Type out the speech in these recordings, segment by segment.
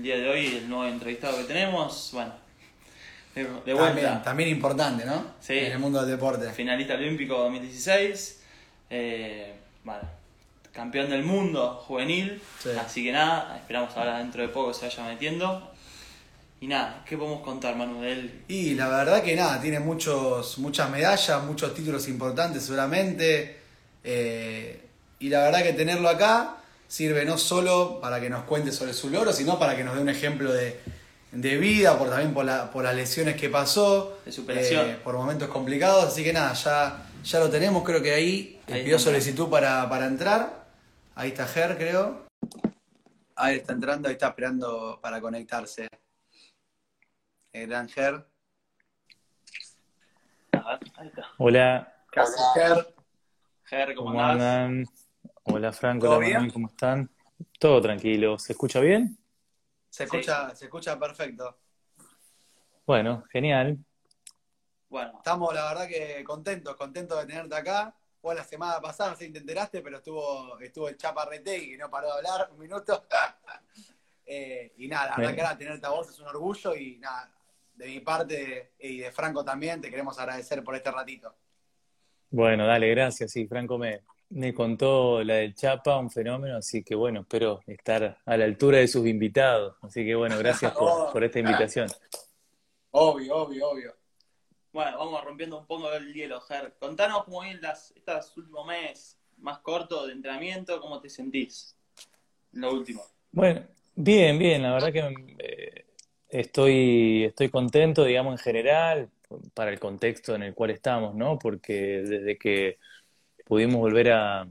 el día de hoy, el nuevo entrevistado que tenemos, bueno, de, de También, vuelta, también importante, ¿no? Sí. En el mundo del deporte. finalista olímpico 2016, eh, bueno, campeón del mundo juvenil, Sí. así que nada, esperamos ahora dentro de poco se vaya metiendo. Y nada, ¿qué podemos contar, Manu, de él? Y la verdad que nada, tiene muchos, muchas medallas, muchos títulos importantes seguramente. eh, y la verdad que tenerlo acá sirve no solo para que nos cuente sobre su logro, sino para que nos dé un ejemplo de, de vida, por, también por, la- por las lesiones que pasó. De superación. eh, por momentos complicados. Así que nada, ya, ya lo tenemos, creo que ahí, Ahí pidió solicitud para, para entrar. Ahí está Ger, creo. Ahí está entrando, ahí está esperando para conectarse. El gran Ger. Hola, ¿Qué haces, Ger? Ger, ¿cómo, ¿cómo andás? andan? Hola Franco, ¿Todo hola Manuel, bien? ¿cómo están? Todo tranquilo, ¿se escucha bien? Se escucha, se escucha perfecto. Bueno, genial. Bueno, Estamos, la verdad, que contentos, contentos de tenerte acá. Fue la semana pasada, no sé si te enteraste, pero estuvo, estuvo el Chapa Retegui, que no paró de hablar un minuto. Eh, y nada, la verdad que ahora tenerte a vos es un orgullo y nada, de mi parte y de Franco también, te queremos agradecer por este ratito. Bueno, dale, gracias. Sí, Franco me, me contó la del Chapa, un fenómeno, así que bueno, espero estar a la altura de sus invitados. Así que bueno, gracias por, por esta invitación. Obvio, obvio, obvio. bueno, vamos rompiendo un poco el hielo, Ger. Contanos cómo vienen las, estos últimos meses más cortos de entrenamiento, cómo te sentís. Lo último. Bueno, bien, bien, la verdad que eh, estoy, estoy contento, digamos, en general, para el contexto en el cual estamos, ¿no? Porque desde que pudimos volver a,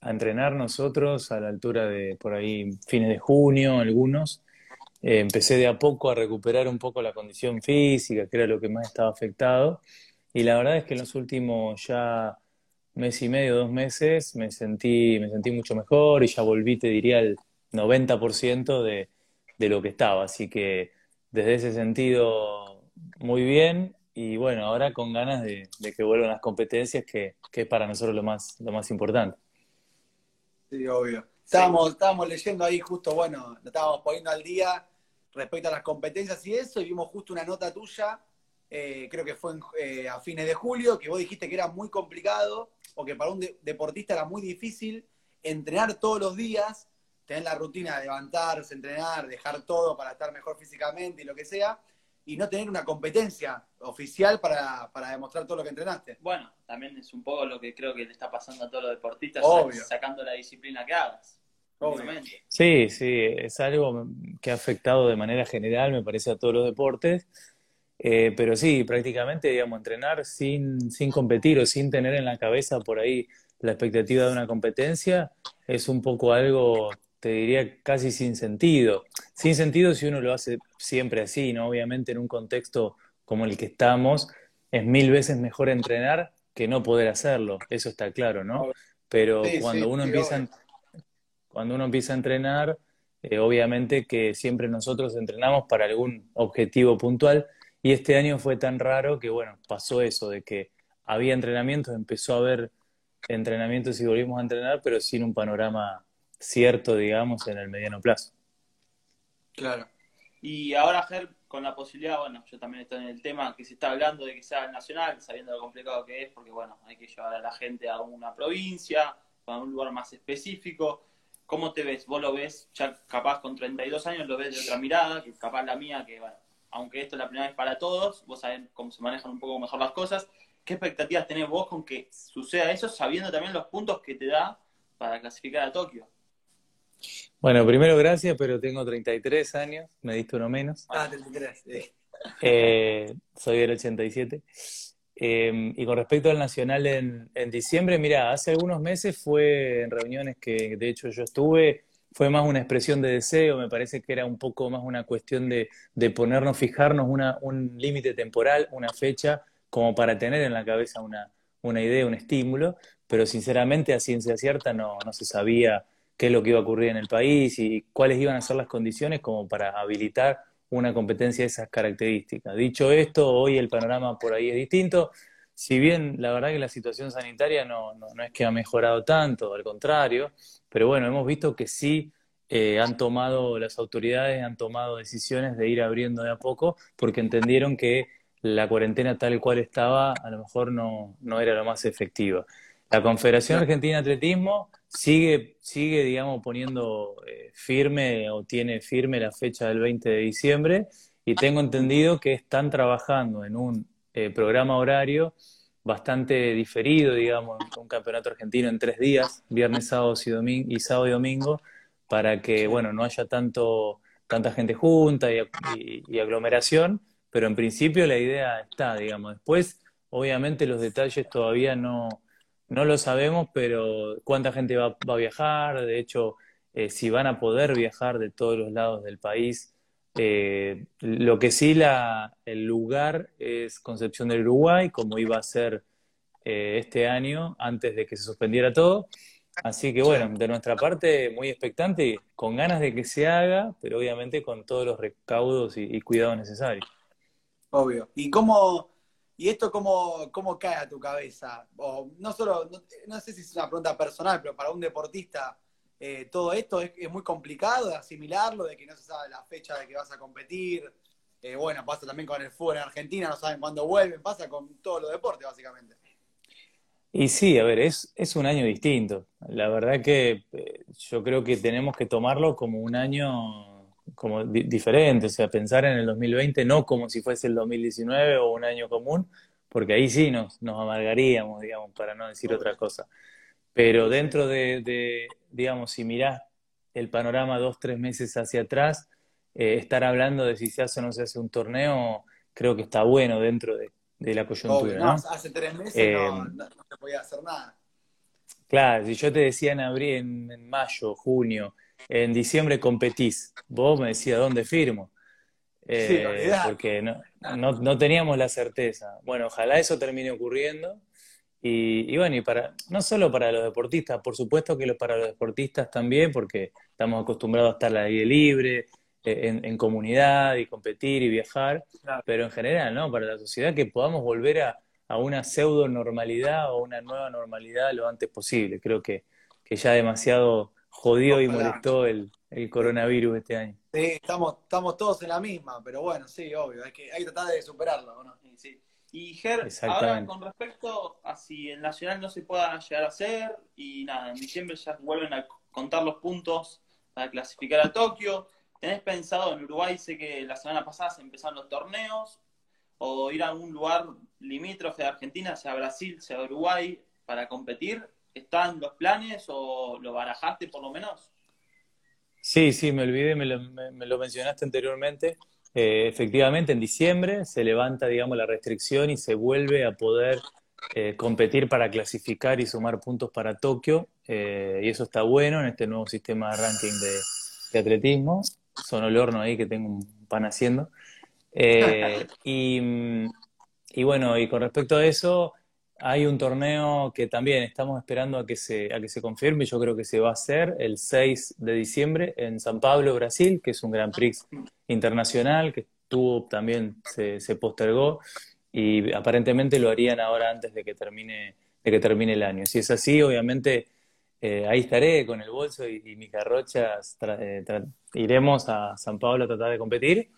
a entrenar nosotros a la altura de por ahí fines de junio, algunos, eh, empecé de a poco a recuperar un poco la condición física, que era lo que más estaba afectado, y la verdad es que en los últimos ya mes y medio, dos meses, me sentí, me sentí mucho mejor y ya volví, te diría, al 90% de, de lo que estaba. Así que desde ese sentido, muy bien. Y bueno, ahora con ganas de, de que vuelvan las competencias, que, que es para nosotros lo más, lo más importante. Sí, obvio. Estábamos, estábamos leyendo ahí justo, bueno, nos estábamos poniendo al día respecto a las competencias y eso, y vimos justo una nota tuya, eh, creo que fue en- eh, a fines de julio, que vos dijiste que era muy complicado, o que para un de- deportista era muy difícil entrenar todos los días, tener la rutina de levantarse, entrenar, dejar todo para estar mejor físicamente y lo que sea, y no tener una competencia oficial para, para demostrar todo lo que entrenaste. Bueno, también es un poco lo que creo que le está pasando a todos los deportistas, Obvio. sacando la disciplina que hagas. Obvio. Sí, sí, es algo que ha afectado de manera general, me parece, a todos los deportes. Eh, pero sí, prácticamente, digamos, entrenar sin, sin competir o sin tener en la cabeza por ahí la expectativa de una competencia es un poco algo, te diría, casi sin sentido. Sin sentido si uno lo hace siempre así, ¿no? Obviamente en un contexto como el que estamos, es mil veces mejor entrenar que no poder hacerlo, eso está claro, ¿no? Pero Sí, cuando sí, uno empieza, obvio. cuando uno empieza a entrenar, eh, obviamente que siempre nosotros entrenamos para algún objetivo puntual y este año fue tan raro que, bueno, pasó eso, de que había entrenamientos, empezó a haber entrenamientos y volvimos a entrenar, pero sin un panorama cierto, digamos, en el mediano plazo. Claro. Y ahora, Ger, con la posibilidad, bueno, yo también estoy en el tema que se está hablando de que sea el nacional, sabiendo lo complicado que es, porque bueno, hay que llevar a la gente a una provincia, a un lugar más específico. ¿Cómo te ves? ¿Vos lo ves ya capaz con 32 años, lo ves de otra mirada, que capaz la mía, que bueno, aunque esto es la primera vez para todos, vos sabés cómo se manejan un poco mejor las cosas. ¿Qué expectativas tenés vos con que suceda eso, sabiendo también los puntos que te da para clasificar a Tokio? Bueno, primero gracias, pero tengo 33 años, me diste uno menos. Ah, 33. sí. Eh, soy del 87. Eh, y con respecto al Nacional en, en diciembre, mira, hace algunos meses fue en reuniones que de hecho yo estuve, fue más una expresión de deseo, me parece que era un poco más una cuestión de, de ponernos, fijarnos una, un límite temporal, una fecha, como para tener en la cabeza una, una idea, un estímulo, pero sinceramente a ciencia cierta no, no se sabía qué es lo que iba a ocurrir en el país y cuáles iban a ser las condiciones como para habilitar una competencia de esas características. Dicho esto, hoy el panorama por ahí es distinto. Si bien la verdad que la situación sanitaria no, no, no es que ha mejorado tanto, al contrario, pero bueno, hemos visto que sí eh, han tomado, las autoridades han tomado decisiones de ir abriendo de a poco porque entendieron que la cuarentena tal cual estaba a lo mejor no, no era lo más efectiva. La Confederación Argentina de Atletismo sigue, sigue digamos, poniendo eh, firme o tiene firme la fecha del 20 de diciembre y tengo entendido que están trabajando en un eh, programa horario bastante diferido, digamos, un campeonato argentino en tres días, viernes, sábado y, domingo, y sábado y domingo, para que, bueno, no haya tanto, tanta gente junta y, aglomeración, pero en principio la idea está, digamos. Después, obviamente los detalles todavía no, no lo sabemos, pero cuánta gente va, a viajar, de hecho, eh, si van a poder viajar de todos los lados del país. Eh, lo que sí, la, el lugar es Concepción del Uruguay, como iba a ser eh, este año, antes de que se suspendiera todo. Así que bueno, de nuestra parte, muy expectante, con ganas de que se haga, pero obviamente con todos los recaudos y, cuidados necesarios. Obvio. ¿Y cómo, y esto cómo, cómo cae a tu cabeza? O no solo, no, sé si es una pregunta personal, pero para un deportista, eh, todo esto es, muy complicado de asimilarlo, de que no se sabe la fecha de que vas a competir. Eh, bueno, pasa también con el fútbol en Argentina, no saben cuándo vuelven, pasa con todos los deportes, básicamente. Y sí, a ver, es, es un año distinto. La verdad que eh, yo creo que tenemos que tomarlo como un año como diferente, o sea, pensar en el 2020 no como si fuese el 2019 o un año común, porque ahí sí nos, nos amargaríamos, digamos, para no decir otra cosa. Pero dentro de, digamos, si mirás el panorama dos, tres meses hacia atrás, eh, estar hablando de si se hace o no se hace un torneo, creo que está bueno dentro de, de la coyuntura. no, hace tres meses eh, no, se podía hacer nada. Claro, si yo te decía en abril, en, mayo, junio, en diciembre competís, vos me decías dónde firmo. Eh, porque no, no, teníamos la certeza. Bueno, ojalá eso termine ocurriendo. Y, y, bueno, y para, no solo para los deportistas, por supuesto que para los deportistas también, porque estamos acostumbrados a estar al aire libre, eh, en, comunidad y competir y viajar, pero en general, ¿no? Para la sociedad que podamos volver a, una pseudo normalidad o una nueva normalidad lo antes posible. Creo que, que ya demasiado jodió y molestó el, coronavirus este año. Sí, estamos, estamos todos en la misma, pero bueno, sí, obvio, hay que, hay que tratar de superarlo, ¿no? Sí. Y Ger, ahora con respecto a si el Nacional no se pueda llegar a hacer, y nada, en diciembre ya vuelven a contar los puntos para clasificar a Tokio, ¿Tenés pensado en Uruguay? Sé que la semana pasada se empezaron los torneos, o ir a algún lugar limítrofe de Argentina, sea Brasil, sea Uruguay, para competir. ¿Están los planes o lo barajaste por lo menos? Sí, sí, me olvidé, me lo, mencionaste anteriormente. Eh, efectivamente, en diciembre se levanta, digamos, la restricción y se vuelve a poder eh, competir para clasificar y sumar puntos para Tokio. Eh, y eso está bueno en este nuevo sistema de ranking de atletismo son el horno ahí que tengo un pan haciendo. Y, bueno, y con respecto a eso, hay un torneo que también estamos esperando a que, se, a que se confirme, yo creo que se va a hacer el 6 de diciembre en San Pablo, Brasil, que es un Grand Prix internacional que tuvo también, se, se postergó y aparentemente lo harían ahora antes de que termine, de que termine el año. Si es así, obviamente eh, ahí estaré con el bolso y, mis carrochas. Eh, iremos a San Pablo a tratar de competir.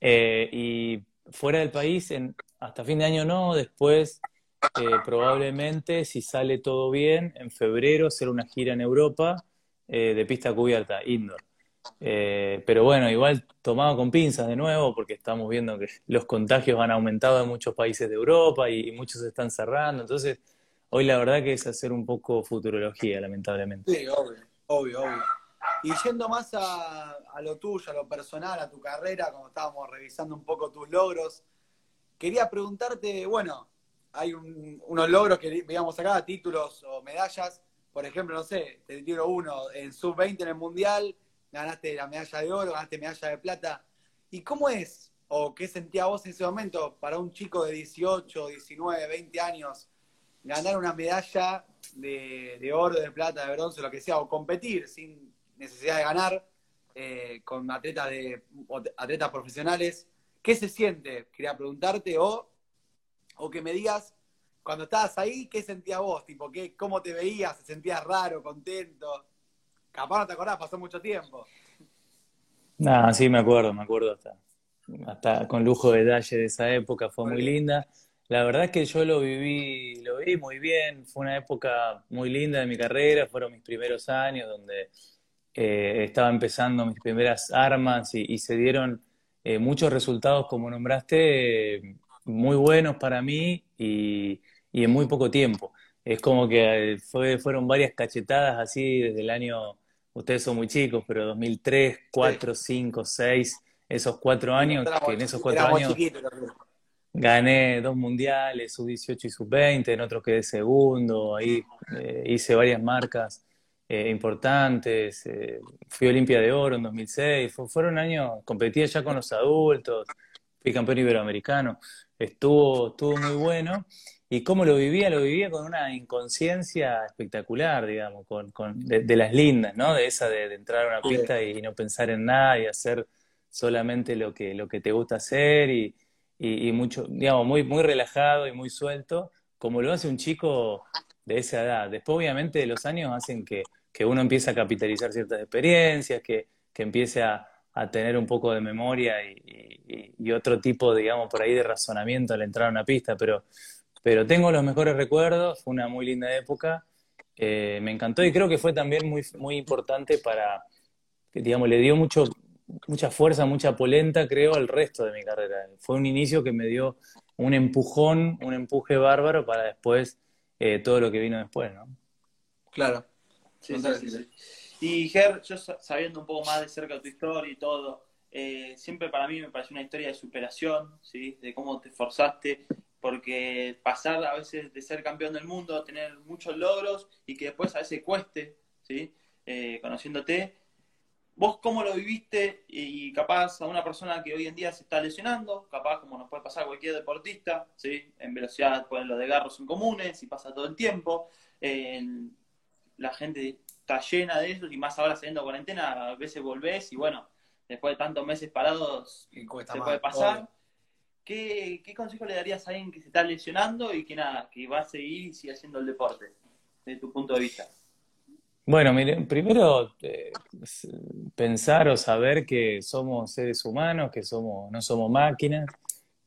Eh, y fuera del país, en, hasta fin de año no, después probablemente, si sale todo bien, en febrero hacer una gira en Europa de pista cubierta, indoor. pero bueno, igual tomado con pinzas de nuevo, porque estamos viendo que los contagios han aumentado en muchos países de Europa y, muchos se están cerrando. Entonces, Hoy la verdad que es hacer un poco futurología, lamentablemente. Sí, obvio, obvio, obvio. Y yendo más a, lo tuyo, a lo personal, a tu carrera, como estábamos revisando un poco tus logros, quería preguntarte, bueno, hay unos logros que veíamos acá, títulos o medallas, por ejemplo, no sé, te tiro uno, en sub-20 en el Mundial, ganaste la medalla de oro, ganaste medalla de plata. ¿Y cómo es, o qué sentía vos en ese momento para un chico de 18, 19, 20 años ganar una medalla de, oro, de plata, de bronce, lo que sea, o competir sin necesidad de ganar eh, con atletas, de, atletas profesionales. ¿Qué se siente? Quería preguntarte, o, o que me digas, cuando estabas ahí, ¿qué sentías vos? Tipo, ¿qué, ¿Cómo te veías? ¿Se sentías raro, contento? Capaz no te acordás, pasó mucho tiempo. No, sí, me acuerdo, me acuerdo hasta, hasta con lujo de detalle de esa época, fue muy linda. La verdad es que yo lo viví, lo viví muy bien, fue una época muy linda de mi carrera, fueron mis primeros años donde eh, estaba empezando mis primeras armas y, se dieron eh, muchos resultados, como nombraste, muy buenos para mí y, y, en muy poco tiempo. Es como que fue, fueron varias cachetadas así desde el año, ustedes son muy chicos, pero 2003, 4, 5, 6, esos cuatro años, que en esos cuatro años gané dos mundiales, sub-18 y sub-20, en otros quedé segundo, ahí eh, hice varias marcas eh, importantes, eh, fui Olimpia de Oro en 2006, fueron años, competía ya con los adultos, fui campeón iberoamericano, estuvo, estuvo muy bueno. Y cómo lo vivía, lo vivía con una inconsciencia espectacular, digamos, con, con de, las lindas, ¿no? De esa de, entrar a una pista y, no pensar en nada y hacer solamente lo que, lo que te gusta hacer y, y, mucho, digamos, muy, muy relajado y muy suelto, como lo hace un chico de esa edad. Después, obviamente, los años hacen que, que uno empiece a capitalizar ciertas experiencias, que, que empiece a, a, tener un poco de memoria y, y, otro tipo, digamos, por ahí de razonamiento al entrar a una pista, pero, pero tengo los mejores recuerdos, fue una muy linda época, eh, me encantó y creo que fue también muy, muy importante para, digamos, le dio mucho, mucha fuerza, mucha polenta, creo, al resto de mi carrera. Fue un inicio que me dio un empujón, un empuje bárbaro para después eh, todo lo que vino después, ¿no? Claro. Sí, sí, Y Ger, yo sabiendo un poco más de cerca de tu historia y todo, eh, siempre para mí me parece una historia de superación, ¿sí? De cómo te esforzaste, porque pasar a veces de ser campeón del mundo tener muchos logros y que después a veces cueste, ¿sí? Eh, conociéndote, ¿Vos cómo lo viviste y capaz a una persona que hoy en día se está lesionando, capaz como nos puede pasar a cualquier deportista, ¿sí? en velocidad pueden los garros son comunes y pasa todo el tiempo, la gente está llena de eso y más ahora saliendo cuarentena, a veces volvés y bueno, después de tantos meses parados se puede pasar. ¿Qué, ¿Qué, consejo le darías a alguien que se está lesionando y que nada, que va a seguir y sigue haciendo el deporte, desde tu punto de vista? Bueno, miren, primero eh, pensar o saber que somos seres humanos, que somos, no somos máquinas,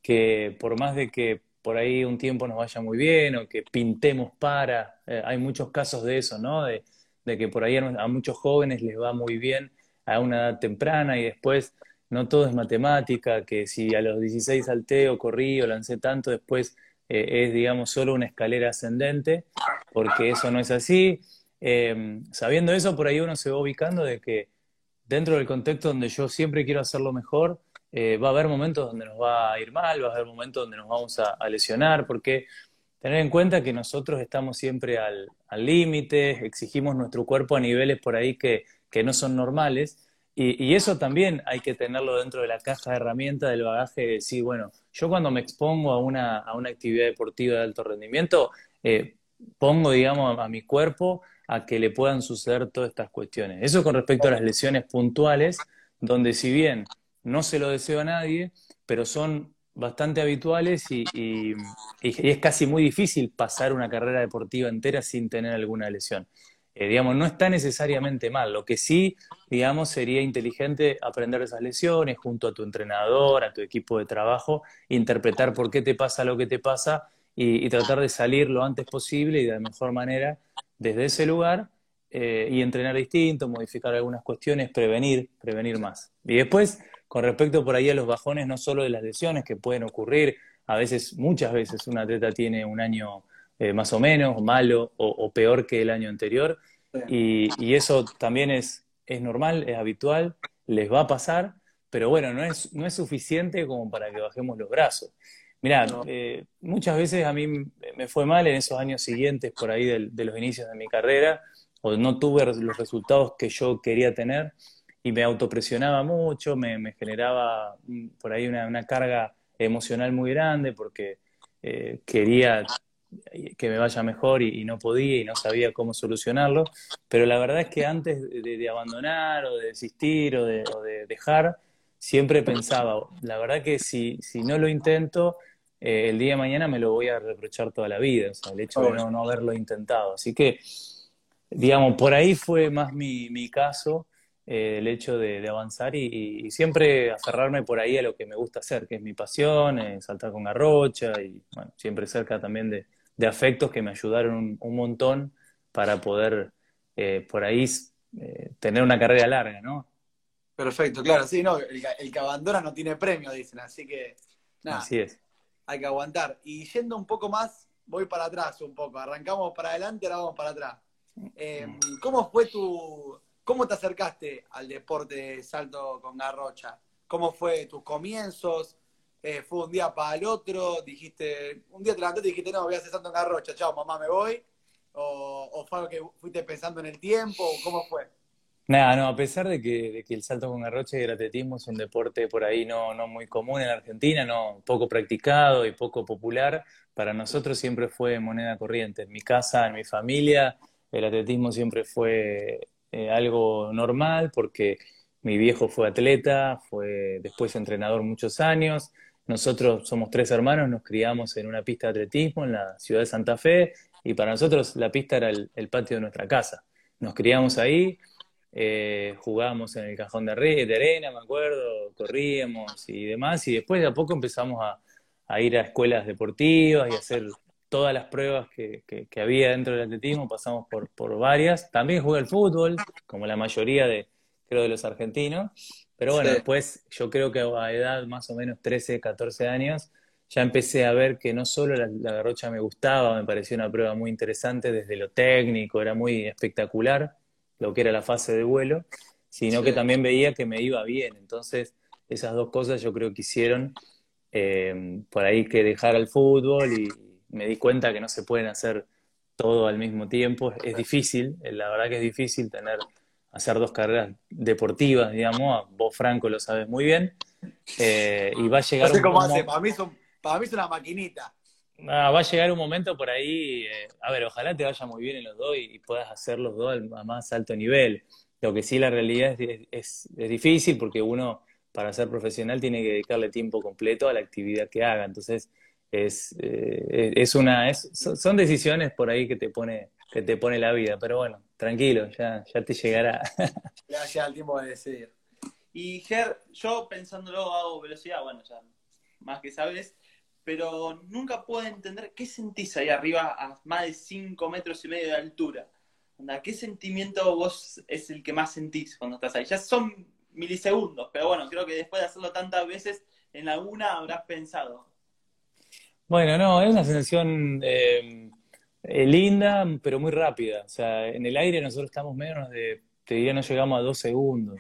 que por más de que por ahí un tiempo nos vaya muy bien o que pintemos para, eh, hay muchos casos de eso, ¿no? De, de, que por ahí a, muchos jóvenes les va muy bien a una edad temprana y después no todo es matemática, que si a los 16 salté o corrí o lancé tanto, después eh, es, digamos, solo una escalera ascendente, porque eso no es así. Em, sabiendo eso, por ahí uno se va ubicando de que dentro del contexto donde yo siempre quiero hacerlo mejor, eh, va a haber momentos donde nos va a ir mal, va a haber momentos donde nos vamos a, lesionar, porque tener en cuenta que nosotros estamos siempre al límite, exigimos nuestro cuerpo a niveles por ahí que, no son normales, y, eso también hay que tenerlo dentro de la caja de herramientas del bagaje de decir, bueno, yo cuando me expongo a una, a una actividad deportiva de alto rendimiento, eh, pongo, digamos, a mi cuerpo a que le puedan suceder todas estas cuestiones. Eso con respecto a las lesiones puntuales, donde si bien no se lo deseo a nadie, pero son bastante habituales y, es casi muy difícil pasar una carrera deportiva entera sin tener alguna lesión. Eh, digamos, no está necesariamente mal. Lo que sí, digamos, sería inteligente aprender esas lesiones junto a tu entrenador, a tu equipo de trabajo, interpretar por qué te pasa lo que te pasa y, tratar de salir lo antes posible y de la mejor manera desde ese lugar eh, y entrenar distinto, modificar algunas cuestiones, prevenir, prevenir más. Y después, con respecto por ahí a los bajones, no solo de las lesiones que pueden ocurrir, a veces, muchas veces, un atleta tiene un año eh, más o menos malo o, peor que el año anterior, y, y, eso también es, es normal, es habitual, les va a pasar, pero bueno, no es, no es suficiente como para que bajemos los brazos. Mirá, eh, muchas veces a mí me fue mal en esos años siguientes, por ahí de, los inicios de mi carrera, o no tuve los resultados que yo quería tener y me autopresionaba mucho, me, generaba mm, por ahí una, carga emocional muy grande porque eh, quería que me vaya mejor y, no podía y no sabía cómo solucionarlo, pero la verdad es que antes de, abandonar o de desistir o de, o de, dejar, siempre pensaba, la verdad que si, si no lo intento, eh, el día de mañana me lo voy a reprochar toda la vida, o sea, el hecho de no, haberlo intentado. Así que digamos, por ahí fue más mi, mi caso, eh, el hecho de, avanzar y, siempre aferrarme por ahí a lo que me gusta hacer, que es mi pasión, eh, saltar con garrocha y bueno, siempre cerca también de, de afectos que me ayudaron un, montón para poder eh, por ahí tener una carrera larga, ¿no? Perfecto, claro, sí, no, el, el, que abandona no tiene premio, dicen, así que nada, así es. hay que aguantar. Y yendo un poco más, voy para atrás un poco, arrancamos para adelante, ahora vamos para atrás. Em, ¿Cómo fue tu, cómo te acercaste al deporte de salto con garrocha? ¿Cómo fue tus comienzos? Eh, ¿Fue un día para el otro? Dijiste, un día te levantaste y dijiste, no, voy a hacer salto en garrocha, chao, mamá, me voy. ¿O, fue algo que fuiste pensando en el tiempo? ¿Cómo fue? Nada, no, a pesar de que, el salto con garrocha y el atletismo es un deporte por ahí no, no muy común en Argentina, no poco practicado y poco popular, para nosotros siempre fue moneda corriente. En mi casa, en mi familia, el atletismo siempre fue eh, algo normal porque mi viejo fue atleta, fue después entrenador muchos años. Nosotros somos tres hermanos, nos criamos en una pista de atletismo en la ciudad de Santa Fe y para nosotros la pista era el, patio de nuestra casa. Nos criamos ahí, eh, jugábamos en el cajón de, de arena, me acuerdo, corríamos y demás, y después de a poco empezamos a, a ir a escuelas deportivas y hacer todas las pruebas que, que, había dentro del atletismo, pasamos por, por varias. También jugué al fútbol, como la mayoría de, creo, de los argentinos. Pero bueno, después yo creo que a edad más o menos 13, 14 años, ya empecé a ver que no solo la, la garrocha me gustaba, me pareció una prueba muy interesante desde lo técnico, era muy espectacular lo que era la fase de vuelo, sino que también veía que me iba bien. Entonces, esas dos cosas yo creo que hicieron eh, por ahí que dejar el fútbol y me di cuenta que no se pueden hacer todo al mismo tiempo. Es difícil, eh, la verdad que es difícil tener, hacer dos carreras deportivas, digamos, vos Franco lo sabes muy bien. Eh, y va a llegar un momento... Para mí, para mí es una maquinita. Ah, va a llegar un momento por ahí, a ver, ojalá te vaya muy bien en los dos y, puedas hacer los dos a más alto nivel. Lo que sí la realidad es, es difícil porque uno para ser profesional tiene que dedicarle tiempo completo a la actividad que haga. Entonces, es, eh, es una, son decisiones por ahí que te pone, que te pone la vida. Pero bueno, tranquilo, ya, ya te llegará. llega el tiempo de decidir. Y Ger, yo pensándolo hago velocidad, bueno, ya más que sabes, pero nunca puedo entender qué sentís ahí arriba a más de 5 metros y medio de altura. ¿Qué sentimiento vos es el que más sentís cuando estás ahí? Ya son milisegundos, pero bueno, creo que después de hacerlo tantas veces, en alguna habrás pensado. Bueno, no, es una sensación eh, eh, linda, pero muy rápida. O sea, en el aire nosotros estamos menos de, te diría, no llegamos a dos segundos.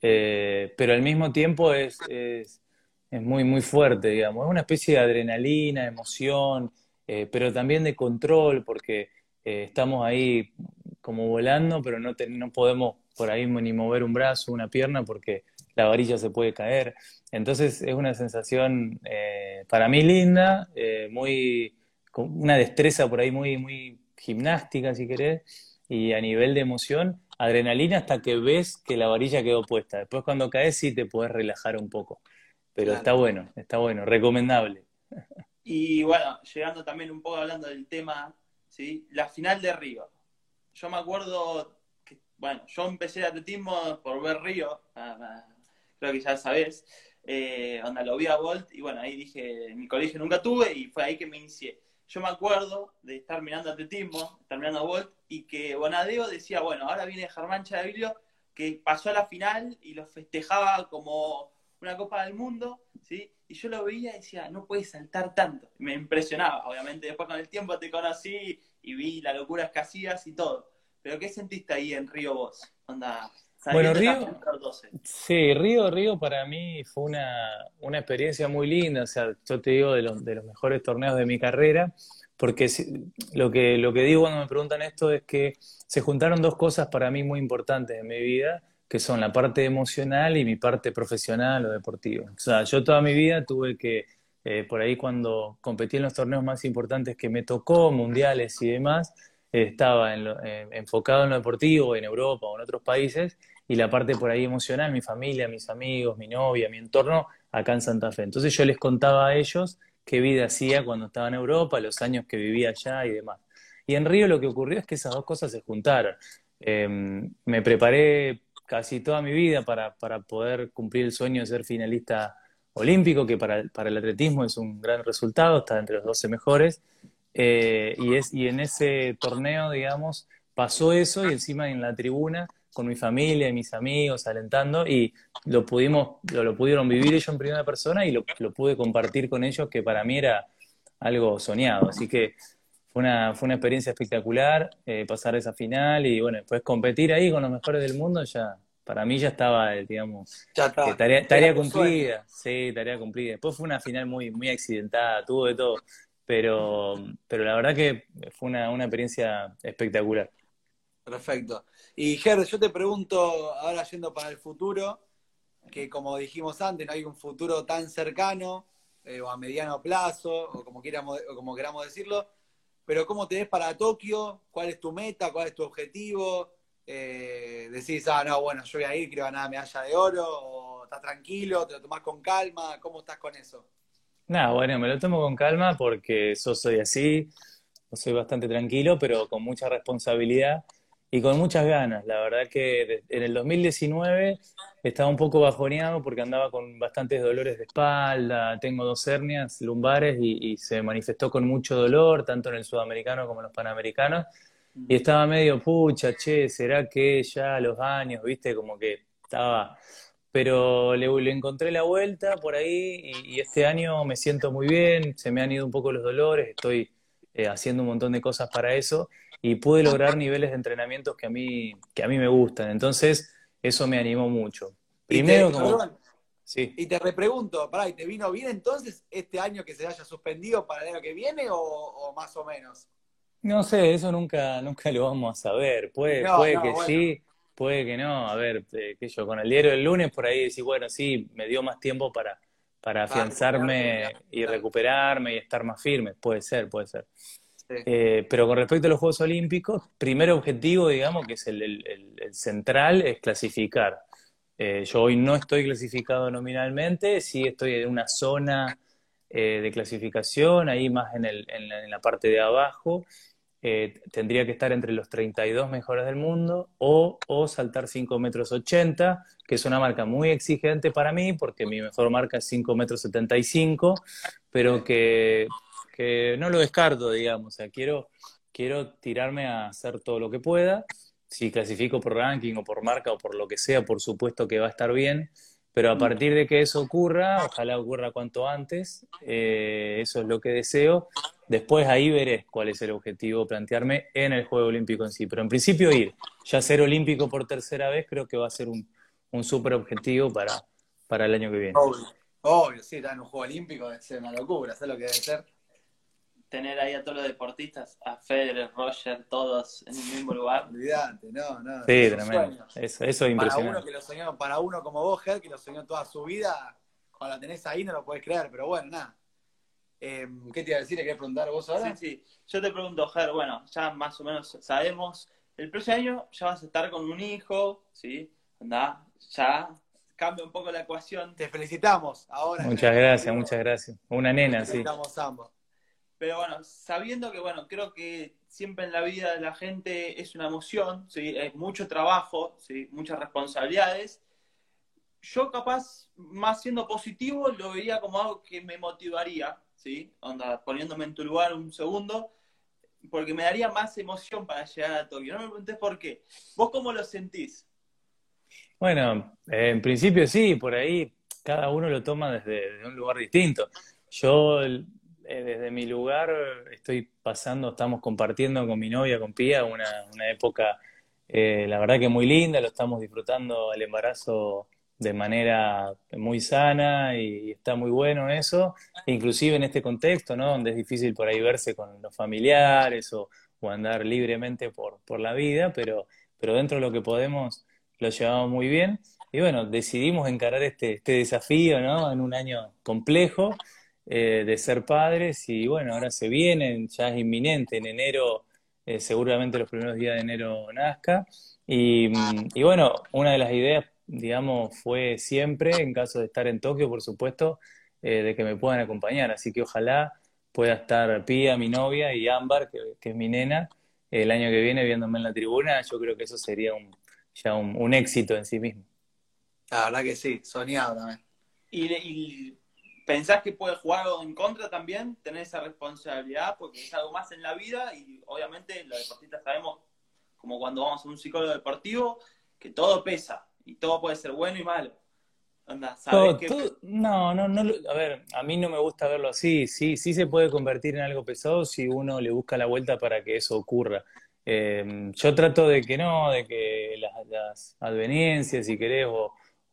Eh, pero al mismo tiempo es, es, es, muy, muy fuerte, digamos. Es una especie de adrenalina, emoción, pero también de control, porque estamos ahí como volando, pero no, no podemos por ahí ni mover un brazo, una pierna, porque la varilla se puede caer. Entonces es una sensación eh, para mí linda, eh, muy, una destreza por ahí muy, muy gimnástica, si querés, y a nivel de emoción, adrenalina hasta que ves que la varilla quedó puesta. Después cuando caes sí te puedes relajar un poco. Pero está bueno, está bueno, recomendable. Y bueno, llegando también un poco hablando del tema, ¿sí? la final de Río. Yo me acuerdo bueno, yo empecé el atletismo por ver Río, creo que ya sabés, eh, donde lo vi a Bolt, y bueno, ahí dije, mi colegio nunca tuve, y fue ahí que me inicié. Yo me acuerdo de estar mirando atletismo, estar mirando a Bolt, y que Bonadeo decía, bueno, ahora viene Germán Chavillo, que pasó a la final y lo festejaba como una Copa del Mundo, ¿sí? Y yo lo veía y decía, no puede saltar tanto. Me impresionaba, obviamente después con el tiempo te conocí y vi las locuras que hacías y todo. ¿Pero qué sentiste ahí en Río vos? Onda, bueno, Río, sí, Río, Río para mí fue una, experiencia muy linda, o sea, yo te digo de los, de los mejores torneos de mi carrera, porque lo que, lo que digo cuando me preguntan esto es que se juntaron dos cosas para mí muy importantes en mi vida, que son la parte emocional y mi parte profesional o deportiva. O sea, yo toda mi vida tuve que, eh, por ahí cuando competí en los torneos más importantes que me tocó, mundiales y demás, estaba enfocado en lo deportivo, en Europa o en otros países, y la parte por ahí emocional, mi familia, mis amigos, mi novia, mi entorno, acá en Santa Fe. Entonces yo les contaba a ellos qué vida hacía cuando estaba en Europa, los años que vivía allá y demás. Y en Río lo que ocurrió es que esas dos cosas se juntaron. Em, me preparé casi toda mi vida para, para, poder cumplir el sueño de ser finalista olímpico, que para, para, el atletismo es un gran resultado, está entre los 12 mejores. Eh, y, es, y en ese torneo, digamos, pasó eso y encima en la tribuna con mi familia y mis amigos alentando y lo pudimos, lo, lo pudieron vivir ellos en primera persona y lo, lo, pude compartir con ellos que para mí era algo soñado. Así que fue una, fue una experiencia espectacular eh, pasar esa final y bueno, después competir ahí con los mejores del mundo ya, para mí ya estaba, digamos, tarea, tarea cumplida, sí, tarea cumplida. Después fue una final muy, muy accidentada, tuvo de todo, pero, pero la verdad que fue una, una experiencia espectacular. Perfecto. Y Ger, yo te pregunto, ahora yendo para el futuro, que como dijimos antes, no hay un futuro tan cercano eh, o a mediano plazo, o como, queramos, o como queramos decirlo, pero ¿cómo te ves para Tokio? ¿Cuál es tu meta? ¿Cuál es tu objetivo? Eh, decís, ah, no, bueno, yo voy a ir, quiero ganar medalla de oro, o estás tranquilo, te lo tomás con calma, ¿cómo estás con eso? Nada, bueno, me lo tomo con calma porque yo soy así, soy bastante tranquilo, pero con mucha responsabilidad y con muchas ganas. La verdad que en el 2019 estaba un poco bajoneado porque andaba con bastantes dolores de espalda, tengo dos hernias lumbares y, se manifestó con mucho dolor, tanto en el sudamericano como en los panamericanos. Y estaba medio, pucha, che, ¿será que ya los años, viste? Como que estaba... Pero le, le encontré la vuelta por ahí y, este año me siento muy bien, se me han ido un poco los dolores, estoy eh, haciendo un montón de cosas para eso y pude lograr niveles de entrenamiento que a mí, que a mí me gustan. Entonces, eso me animó mucho. Primero, como... Sí. Y te repregunto, ¿para, ¿te vino bien entonces este año que se haya suspendido para el año que viene o, más o menos? No sé, eso nunca, nunca lo vamos a saber. Puede, puede que sí, puede que no. A ver, eh, qué yo, con el diario del lunes por ahí decir, bueno, sí, me dio más tiempo para, para afianzarme y recuperarme y estar más firme. Puede ser, puede ser. Eh, pero con respecto a los Juegos Olímpicos, primer objetivo, digamos, que es el, central, es clasificar. Eh, yo hoy no estoy clasificado nominalmente, sí estoy en una zona eh, de clasificación, ahí más en, en, la parte de abajo. Tendría que estar entre los 32 mejores del mundo o, o saltar 5 metros 80, que es una marca muy exigente para mí, porque mi mejor marca es 5 metros 75, pero que que no lo descarto, digamos, o sea, quiero, quiero tirarme a hacer todo lo que pueda, si clasifico por ranking o por marca o por lo que sea, por supuesto que va a estar bien, pero a mm. partir de que eso ocurra, ojalá ocurra cuanto antes, eh, eso es lo que deseo, después ahí veré cuál es el objetivo, plantearme en el Juego Olímpico en sí, pero en principio ir, ya ser olímpico por tercera vez creo que va a ser un, un súper objetivo para, para el año que viene. Obvio, obvio, sí, estar en un Juego Olímpico debe ser una locura, ¿sabes lo que debe ser? Tener ahí a todos los deportistas, a Federer, Roger, todos en un mismo lugar. Olvídate, no, no. Sí, tremendo. Eso, eso, es impresionante. Para uno, que lo soñó, para uno como vos, Ger, que lo soñó toda su vida, cuando la tenés ahí no lo podés creer, pero bueno, nada. Em, ¿Qué te iba a decir? ¿Qué preguntar vos ahora? Sí, sí. Yo te pregunto, Ger, bueno, ya más o menos sabemos, el próximo año ya vas a estar con un hijo, ¿sí? Anda, ya cambia un poco la ecuación. Te felicitamos ahora. Muchas gracias, muchas gracias. Una nena, sí. Felicitamos ambos. Pero bueno, sabiendo que, bueno, creo que siempre en la vida de la gente es una emoción, ¿sí? es mucho trabajo, ¿sí? muchas responsabilidades. Yo capaz, más siendo positivo, lo vería como algo que me motivaría, ¿sí? Onda, poniéndome en tu lugar un segundo, porque me daría más emoción para llegar a Tokio. No me preguntes por qué. ¿Vos cómo lo sentís? Bueno, en principio sí, por ahí cada uno lo toma desde, desde un lugar distinto. Yo eh, desde mi lugar estoy pasando, estamos compartiendo con mi novia, con Pía, una, una época, eh, la verdad que muy linda, lo estamos disfrutando el embarazo de manera muy sana y, está muy bueno eso, inclusive en este contexto, ¿no? Donde es difícil por ahí verse con los familiares o, o andar libremente por, por la vida, pero, pero dentro de lo que podemos lo llevamos muy bien. Y bueno, decidimos encarar este, este desafío, ¿no? En un año complejo eh, de ser padres y bueno, ahora se vienen, ya es inminente, en enero, eh, seguramente los primeros días de enero nazca. Y, y, bueno, una de las ideas, digamos, fue siempre, en caso de estar en Tokio, por supuesto, eh, de que me puedan acompañar. Así que ojalá pueda estar Pía, mi novia, y Ámbar, que, que es mi nena, el año que viene viéndome en la tribuna, yo creo que eso sería un, ya un, éxito en sí mismo. La verdad que sí, soñado también. ¿Y, pensás que puede jugar en contra también? Tener esa responsabilidad, porque es algo más en la vida y obviamente los deportistas sabemos, como cuando vamos a un psicólogo deportivo, que todo pesa y todo puede ser bueno y malo. no, no, no, a ver, a mí no me gusta verlo así, sí, sí se puede convertir en algo pesado si uno le busca la vuelta para que eso ocurra. Em, yo trato de que no, de que las, adveniencias, si querés, o,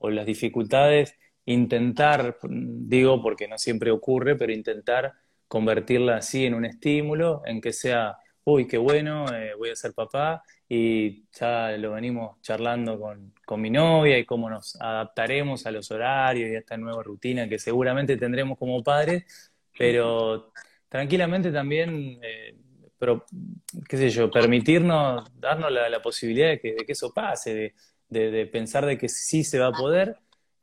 las dificultades, intentar, digo porque no siempre ocurre, pero intentar convertirla así en un estímulo, en que sea, uy, qué bueno, eh, voy a ser papá, y ya lo venimos charlando con, con, mi novia y cómo nos adaptaremos a los horarios y a esta nueva rutina que seguramente tendremos como padres, pero tranquilamente también eh, pero, qué sé yo, permitirnos, darnos la, posibilidad de que, eso pase, de, pensar de que sí se va a poder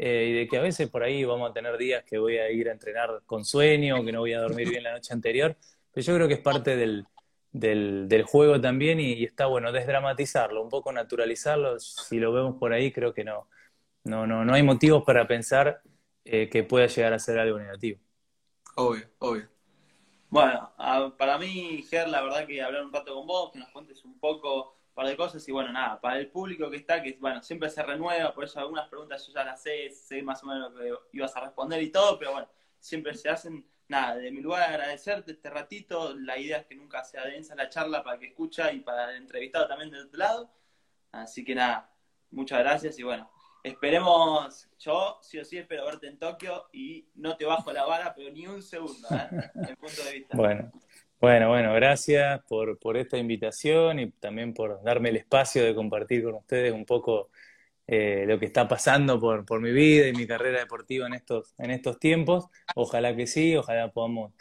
eh, y de que a veces por ahí vamos a tener días que voy a ir a entrenar con sueño, que no voy a dormir bien la noche anterior, pero yo creo que es parte del, del, juego también y, está bueno desdramatizarlo, un poco naturalizarlo, si lo vemos por ahí creo que no, no, no, no hay motivos para pensar eh, que pueda llegar a ser algo negativo. Obvio, obvio. Bueno, para mí, Ger, la verdad que hablar un rato con vos, que nos cuentes un poco un par de cosas y bueno, nada, para el público que está, que bueno, siempre se renueva, por eso algunas preguntas yo ya las sé, sé más o menos lo que ibas a responder y todo, pero bueno, siempre se hacen, nada, de mi lugar agradecerte este ratito, la idea es que nunca sea densa la charla para que escucha y para el entrevistado también del otro lado, así que nada, muchas gracias y bueno, Esperemos, yo sí o sí espero verte en Tokio y no te bajo la vara, pero ni un segundo, ¿eh? En punto de vista. Bueno, bueno, bueno, gracias por, por esta invitación y también por darme el espacio de compartir con ustedes un poco eh, lo que está pasando por, por mi vida y mi carrera deportiva en estos, en estos tiempos. Ojalá que sí, ojalá podamos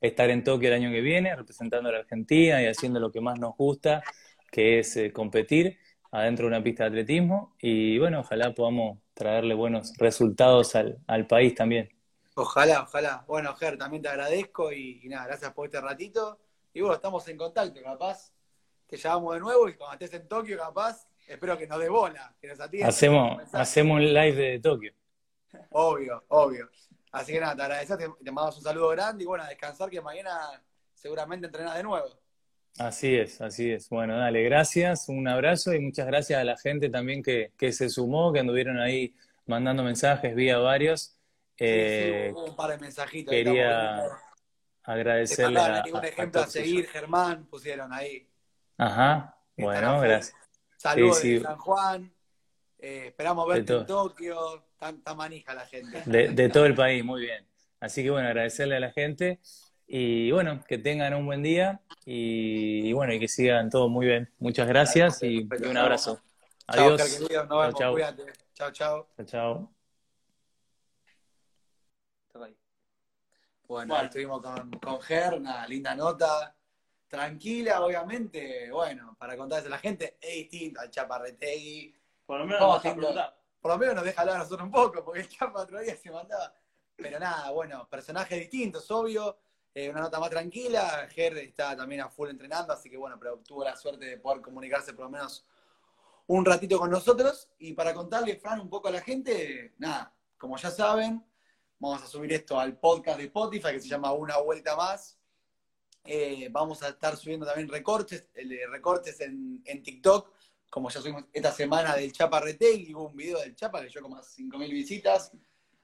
estar en Tokio el año que viene representando a la Argentina y haciendo lo que más nos gusta, que es eh, competir adentro de una pista de atletismo y bueno, ojalá podamos traerle buenos resultados al, país también. Ojalá, ojalá. Bueno, Ger, también te agradezco y, nada, gracias por este ratito. Y bueno, estamos en contacto, capaz te llamamos de nuevo y cuando estés en Tokio, capaz, espero que nos dé bola, que nos Hacemos, hacemos un live de Tokio. Obvio, obvio. Así que nada, te agradezco, te, te mandamos un saludo grande y bueno, a descansar que mañana seguramente entrenas de nuevo. Así es, así es. Bueno, dale, gracias, un abrazo y muchas gracias a la gente también que, que se sumó, que anduvieron ahí mandando mensajes, vía varios. Eh, un par de mensajitos. Quería agradecerle a, un ejemplo a, seguir, Germán, pusieron ahí. Ajá, bueno, gracias. Saludos de San Juan. Eh, esperamos verte en Tokio. Tanta manija la gente. De, de todo el país, muy bien. Así que bueno, agradecerle a la gente. Y bueno, que tengan un buen día y, bueno, y que sigan todo muy bien. Muchas gracias y, un abrazo. Adiós. Chao, chao. Chao, chao. Bueno, estuvimos con, con Ger, una linda nota, tranquila, obviamente. Bueno, para contarles a la gente, es distinto al Chaparretegui. Por lo menos Por lo menos nos deja hablar a nosotros un poco, porque el Chapa otro día se mandaba. Pero nada, bueno, personajes distintos, obvio. Eh, una nota más tranquila. Ger está también a full entrenando, así que bueno, pero tuvo la suerte de poder comunicarse por lo menos un ratito con nosotros. Y para contarle, Fran, un poco a la gente, nada, como ya saben, vamos a subir esto al podcast de Spotify que se llama Una Vuelta Más. Eh, vamos a estar subiendo también recortes, recortes en, en, TikTok, como ya subimos esta semana del Chapa y hubo un video del Chapa que llegó como a 5.000 visitas,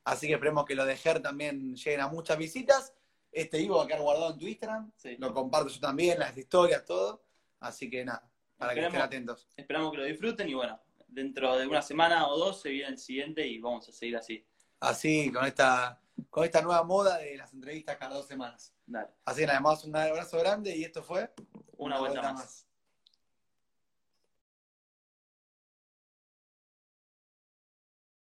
así que esperemos que lo de Ger también lleguen a muchas visitas. Este vivo va a quedar guardado en tu Instagram. Lo comparto yo también, las historias, todo. Así que nada, para que estén atentos. Esperamos que lo disfruten y bueno, dentro de una semana o dos se viene el siguiente y vamos a seguir así. Así, con esta, con esta nueva moda de las entrevistas cada dos semanas. Así que nada, más un abrazo grande y esto fue una, vuelta, más.